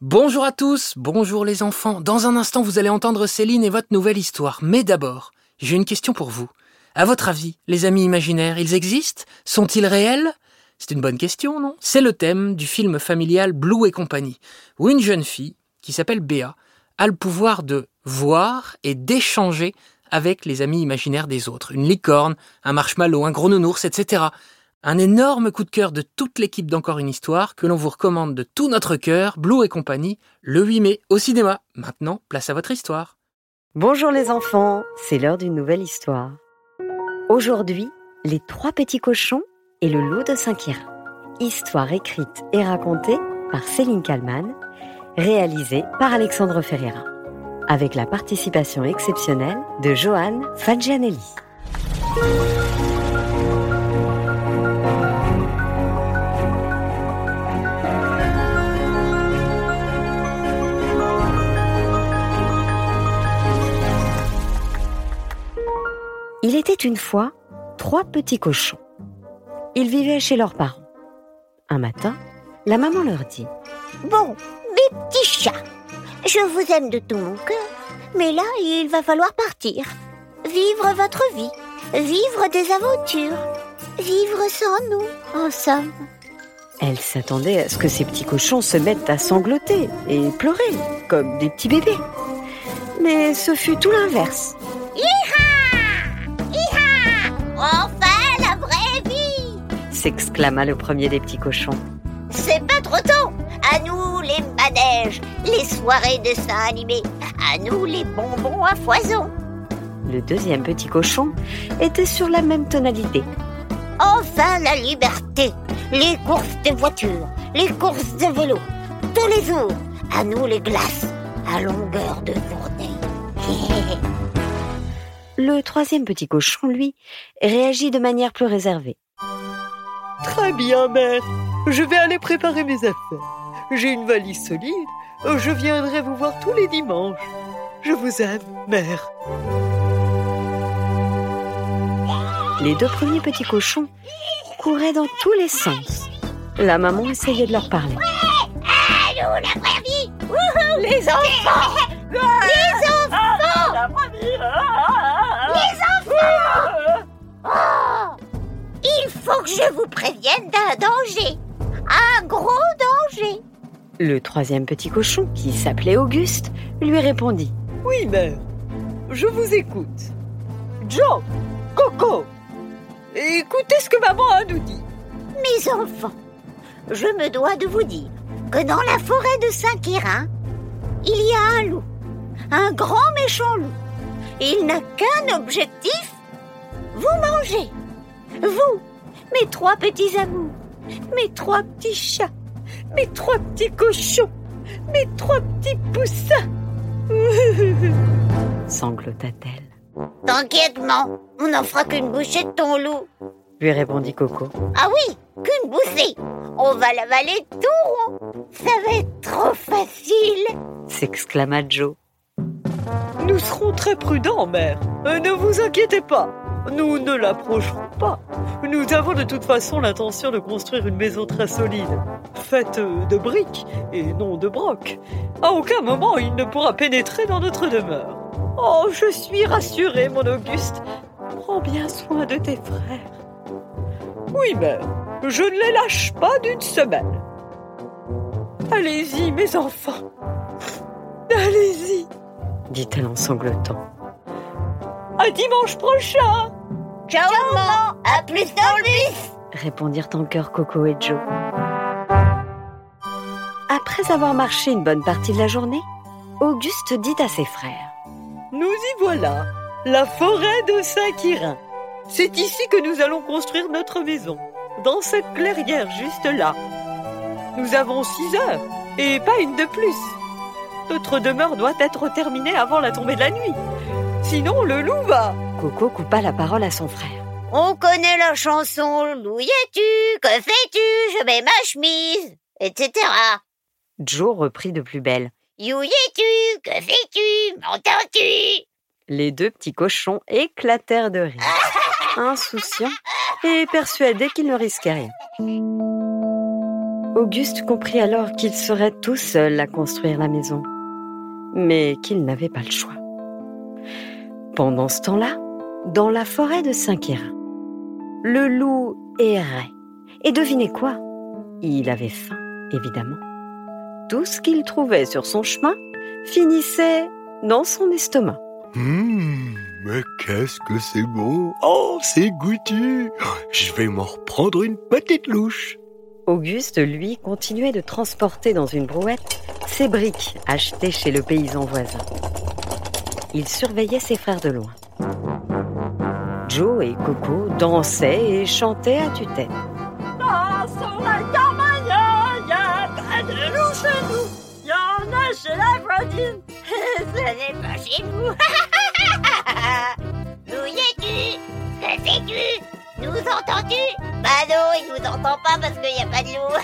Bonjour à tous, bonjour les enfants. Dans un instant, vous allez entendre Céline et votre nouvelle histoire. Mais d'abord, j'ai une question pour vous. À votre avis, les amis imaginaires, ils existent? Sont-ils réels? C'est une bonne question, non? C'est le thème du film familial Blue et compagnie, où une jeune fille, qui s'appelle Béa, a le pouvoir de voir et d'échanger avec les amis imaginaires des autres. Une licorne, un marshmallow, un gros nounours, etc. Un énorme coup de cœur de toute l'équipe d'Encore une histoire que l'on vous recommande de tout notre cœur, Blue et compagnie, le 8 mai au cinéma. Maintenant, place à votre histoire. Bonjour les enfants, c'est l'heure d'une nouvelle histoire. Aujourd'hui, les trois petits cochons et le loup de Saint-Quirin. Histoire écrite et racontée par Céline Kallmann, réalisée par Alexandre Ferreira, avec la participation exceptionnelle de Johan Faggianelli. Une fois trois petits cochons. Ils vivaient chez leurs parents. Un matin, la maman leur dit Bon, mes petits chats, je vous aime de tout mon cœur, mais là, il va falloir partir. Vivre votre vie, vivre des aventures, vivre sans nous, en somme. Elle s'attendait à ce que ces petits cochons se mettent à sangloter et pleurer, comme des petits bébés. Mais ce fut tout l'inverse. Enfin, la vraie vie! S'exclama le premier des petits cochons. C'est pas trop tôt. À nous les manèges, les soirées de dessins animés, à nous les bonbons à foison. Le deuxième petit cochon était sur la même tonalité. Enfin la liberté. Les courses de voitures, les courses de vélo, tous les jours, à nous les glaces, à longueur de journée Le troisième petit cochon, lui, réagit de manière plus réservée. Très bien, mère. Je vais aller préparer mes affaires. J'ai une valise solide. Je viendrai vous voir tous les dimanches. Je vous aime, mère. Les deux premiers petits cochons couraient dans tous les sens. La maman essayait de leur parler. Allô, la vraie vie Les enfants Les enfants Les enfants Oh Il faut que je vous prévienne d'un danger Un gros danger Le troisième petit cochon, qui s'appelait Auguste, lui répondit. Oui, mère. Je vous écoute. Joe, Coco, écoutez ce que maman a nous dit. Mes enfants, je me dois de vous dire que dans la forêt de Saint-Quirin, il y a un loup, un grand méchant loup. Il n'a qu'un objectif, vous manger. Vous, mes trois petits amours, mes trois petits chats, mes trois petits cochons, mes trois petits poussins. Sanglota-t-elle. T'inquiète, maman, on n'en fera qu'une bouchée de ton loup. Lui répondit Coco. Ah oui, qu'une bouffée. On va l'avaler tout rond. Ça va être trop facile. S'exclama Joe. Nous serons très prudents, mère. Euh, Ne vous inquiétez pas. Nous ne l'approcherons pas. Nous avons de toute façon l'intention de construire une maison très solide, faite de briques et non de broc. À aucun moment il ne pourra pénétrer dans notre demeure. Oh, je suis rassurée, mon Auguste. Prends bien soin de tes frères. Oui, mère, je ne les lâche pas d'une semaine. Allez-y, mes enfants. Allez-y. Dit-elle en sanglotant. À dimanche prochain. Ciao, maman. À plus dans le bus. répondirent en chœur Coco et Joe. Après avoir marché une bonne partie de la journée, Auguste dit à ses frères. Nous y voilà, la forêt de Saint-Quirin. C'est ici que nous allons construire notre maison, dans cette clairière juste là. Nous avons six heures, et pas une de plus. Notre demeure doit être terminée avant la tombée de la nuit. Sinon, le loup va. Coco coupa la parole à son frère. On connaît la chanson D'où y es-tu? Que fais-tu? Je mets ma chemise Etc. Joe reprit de plus belle. Où y es-tu? Que fais-tu? M'entends-tu? Les deux petits cochons éclatèrent de rire, insouciants et persuadés qu'ils ne risquaient rien. Auguste comprit alors qu'il serait tout seul à construire la maison, mais qu'il n'avait pas le choix. Pendant ce temps-là, dans la forêt de Saint-Quérin, le loup errait. Et devinez quoi? Il avait faim, évidemment. Tout ce qu'il trouvait sur son chemin finissait dans son estomac. Hum, mais qu'est-ce que c'est bon Oh, c'est goûtu Je vais m'en reprendre une petite louche Auguste, lui, continuait de transporter dans une brouette ses briques achetées chez le paysan voisin. Il surveillait ses frères de loin. Joe et Coco dansaient et chantaient à tue-tête. Bah non, il nous entend pas parce qu'il n'y a pas de loup.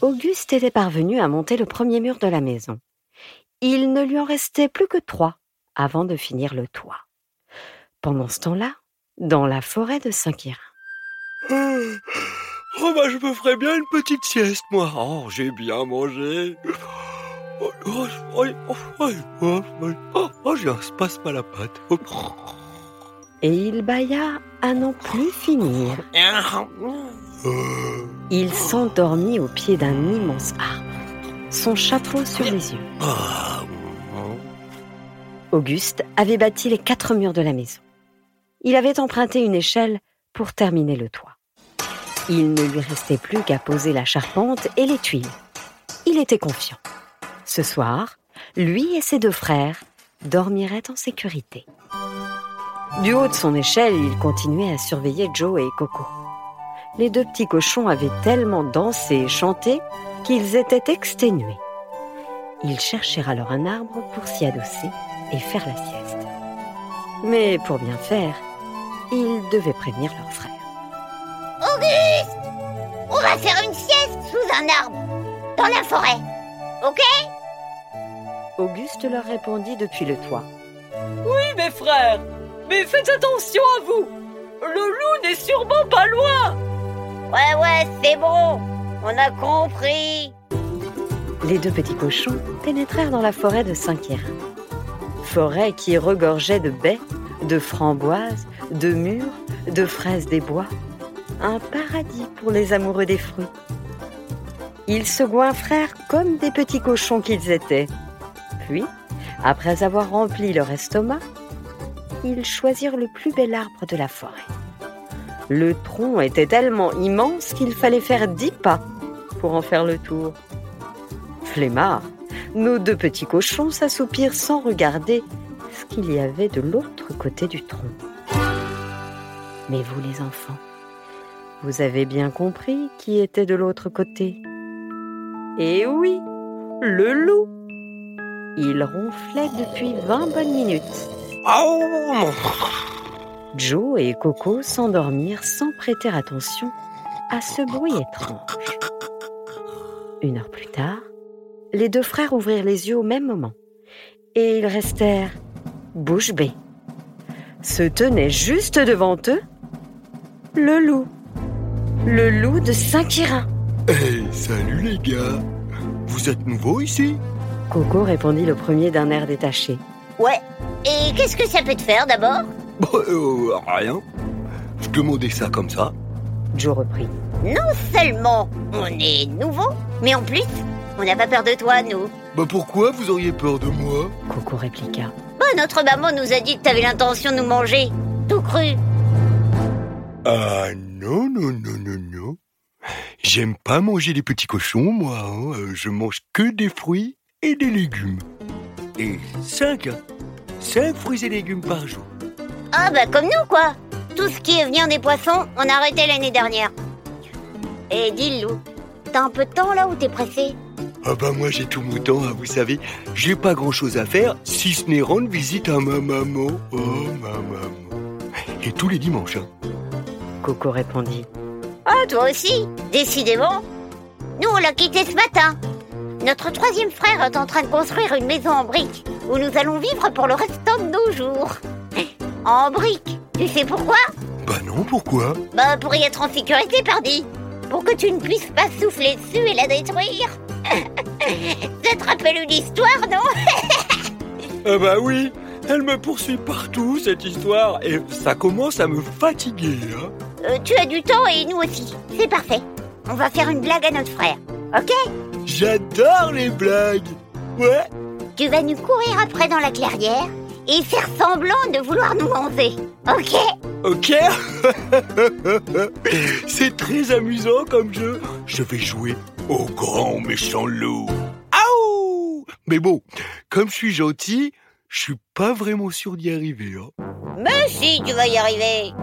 Auguste était parvenu à monter le premier mur de la maison. Il ne lui en restait plus que trois avant de finir le toit. Pendant ce temps-là, dans la forêt de Saint-Quirin. Oh bah je me ferais bien une petite sieste, moi. Oh, j'ai bien mangé. Oh, oh, oh, oh, oh, oh, oh, oh, j'ai un spasme à la patte. Oh. Et il bâilla à n'en plus finir. Il s'endormit au pied d'un immense arbre, son chapeau sur les yeux. Auguste avait bâti les quatre murs de la maison. Il avait emprunté une échelle pour terminer le toit. Il ne lui restait plus qu'à poser la charpente et les tuiles. Il était confiant. Ce soir, lui et ses deux frères dormiraient en sécurité. Du haut de son échelle, il continuait à surveiller Joe et Coco. Les deux petits cochons avaient tellement dansé et chanté qu'ils étaient exténués. Ils cherchèrent alors un arbre pour s'y adosser et faire la sieste. Mais pour bien faire, ils devaient prévenir leur frère. Auguste On va faire une sieste sous un arbre, dans la forêt. Ok? Auguste leur répondit depuis le toit. Oui, mes frères, mais faites attention à vous. Le loup n'est sûrement pas loin. Ouais, ouais, c'est bon. On a compris. Les deux petits cochons pénétrèrent dans la forêt de Saint-Quérin. Forêt qui regorgeait de baies, de framboises, de mûres, de fraises des bois. Un paradis pour les amoureux des fruits. Ils se goinfrèrent comme des petits cochons qu'ils étaient. Puis, après avoir rempli leur estomac, ils choisirent le plus bel arbre de la forêt? Le tronc était tellement immense qu'il fallait faire dix pas pour en faire le tour. Flemmard, nos deux petits cochons s'assoupirent sans regarder ce qu'il y avait de l'autre côté du tronc. Mais vous les enfants, vous avez bien compris qui était de l'autre côté. Eh oui, le loup. Il ronflait depuis vingt bonnes minutes. Oh, Joe et Coco s'endormirent sans prêter attention à ce bruit étrange. Une heure plus tard, les deux frères ouvrirent les yeux au même moment et ils restèrent bouche bée. Se tenait juste devant eux le loup. Le loup de Saint-Quirin. Hey, salut les gars. Vous êtes nouveaux ici? Coco répondit le premier d'un air détaché. Ouais. Et qu'est-ce que ça peut te faire d'abord Bah, euh, rien. Je demandais ça comme ça. Joe reprit. Non seulement on est nouveau, mais en plus, on n'a pas peur de toi, nous. Bah pourquoi vous auriez peur de moi Coco répliqua. Bah, notre maman nous a dit que t'avais l'intention de nous manger. Tout cru. Ah non, non, non, non, non. J'aime pas manger les petits cochons, moi. hein. Euh, Je mange que des fruits et des légumes. Et cinq, hein. cinq fruits et légumes par jour. Ah bah comme nous, quoi. Tout ce qui est viande et poisson, on a arrêté l'année dernière. Et dis Lou, t'as un peu de temps là ou t'es pressé? Ah bah moi j'ai tout mon temps, hein, vous savez. J'ai pas grand chose à faire si ce n'est rendre visite à ma maman. Oh ma maman. Et tous les dimanches. hein. Coco répondit. Ah, toi aussi Décidément. Nous, on l'a quitté ce matin. Notre troisième frère est en train de construire une maison en briques où nous allons vivre pour le restant de nos jours. En briques Tu sais pourquoi? Bah non, pourquoi? Bah, pour y être en sécurité, pardi. Pour que tu ne puisses pas souffler dessus et la détruire. Ça te rappelle une histoire, non? Ah bah oui, elle me poursuit partout cette histoire et ça commence à me fatiguer. Hein. Euh, Tu as du temps et nous aussi. C'est parfait. On va faire une blague à notre frère. Ok? J'adore les blagues. Ouais. Tu vas nous courir après dans la clairière et faire semblant de vouloir nous manger. Ok? Ok. C'est très amusant comme jeu. Je vais jouer au grand méchant loup. Aouh Mais bon, comme je suis gentil, je suis pas vraiment sûr d'y arriver. Hein. Mais si, tu vas y arriver.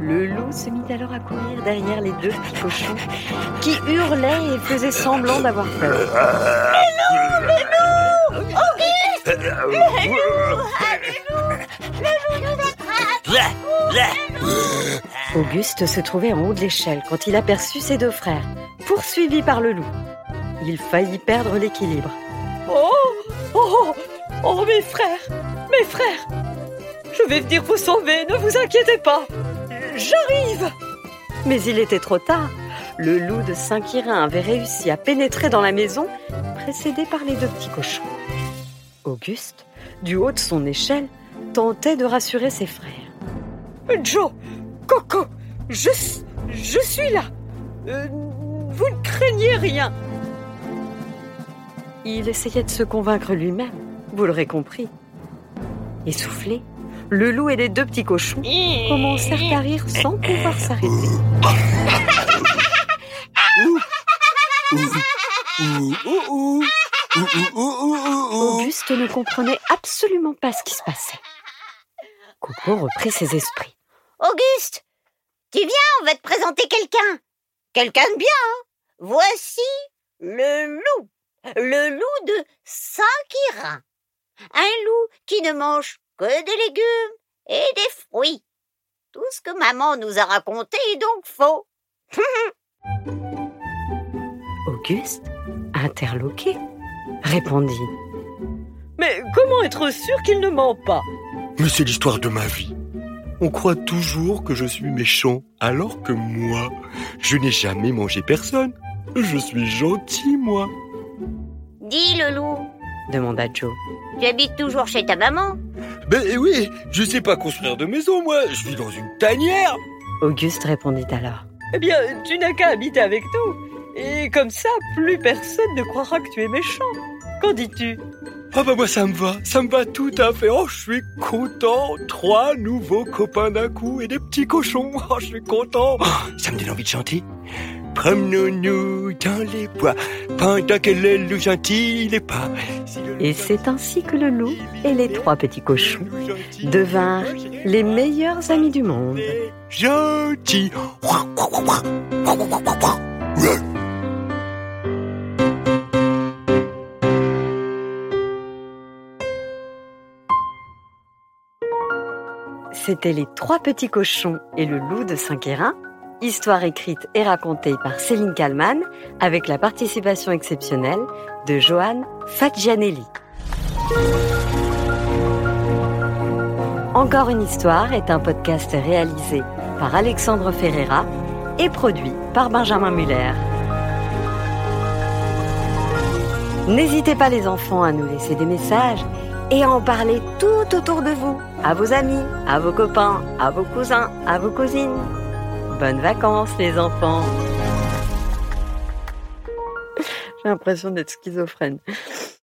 Le loup se mit alors à courir derrière les deux petits cochons qui hurlaient et faisaient semblant d'avoir peur. Auguste se trouvait en haut de l'échelle quand il aperçut ses deux frères, poursuivis par le loup. Il faillit perdre l'équilibre. Oh Oh Oh, mes frères Mes frères Je vais venir vous sauver, ne vous inquiétez pas J'arrive Mais il était trop tard. Le loup de Saint-Quirin avait réussi à pénétrer dans la maison, précédé par les deux petits cochons. Auguste, du haut de son échelle, tentait de rassurer ses frères. Joe Coco Je, suis là Euh, Vous ne craignez rien Il essayait de se convaincre lui-même, vous l'aurez compris. Essoufflés, le loup et les deux petits cochons commencèrent à rire sans pouvoir s'arrêter. Auguste ne comprenait absolument pas ce qui se passait. Coco reprit ses esprits. Auguste, tu viens, on va te présenter quelqu'un. Quelqu'un de bien, hein Voici le loup. Le loup de Saint-Quirin. Un loup qui ne mange que des légumes et des fruits. Tout ce que maman nous a raconté est donc faux. Auguste, interloqué, répondit. Mais comment être sûr qu'il ne ment pas? Mais c'est l'histoire de ma vie. On croit toujours que je suis méchant, alors que moi, je n'ai jamais mangé personne. Je suis gentil, moi. Dis le loup, demanda Joe. tu habites toujours chez ta maman? Ben oui, je sais pas construire de maison, moi. Je vis dans une tanière. Auguste répondit alors. Eh bien, tu n'as qu'à habiter avec nous. Et comme ça, plus personne ne croira que tu es méchant. Qu'en dis-tu? Ah bah moi ça me va, ça me va tout à fait. Oh, je suis content. Trois nouveaux copains d'un coup et des petits cochons. Oh, je suis content. Oh, ça me donne envie de chanter. Promenons-nous dans les bois pendant que le loup gentil n'est pas. Et c'est ainsi que le loup et les trois petits cochons devinrent les meilleurs amis du monde. Gentil. C'était les trois petits cochons et le loup de Saint-Quérin, histoire écrite et racontée par Céline Kallmann avec la participation exceptionnelle de Johan Fadjianelli. Encore une histoire est un podcast réalisé par Alexandre Ferreira et produit par Benjamin Muller. N'hésitez pas les enfants à nous laisser des messages et en parler tout autour de vous, à vos amis, à vos copains, à vos cousins, à vos cousines. Bonnes vacances les enfants. J'ai l'impression d'être schizophrène.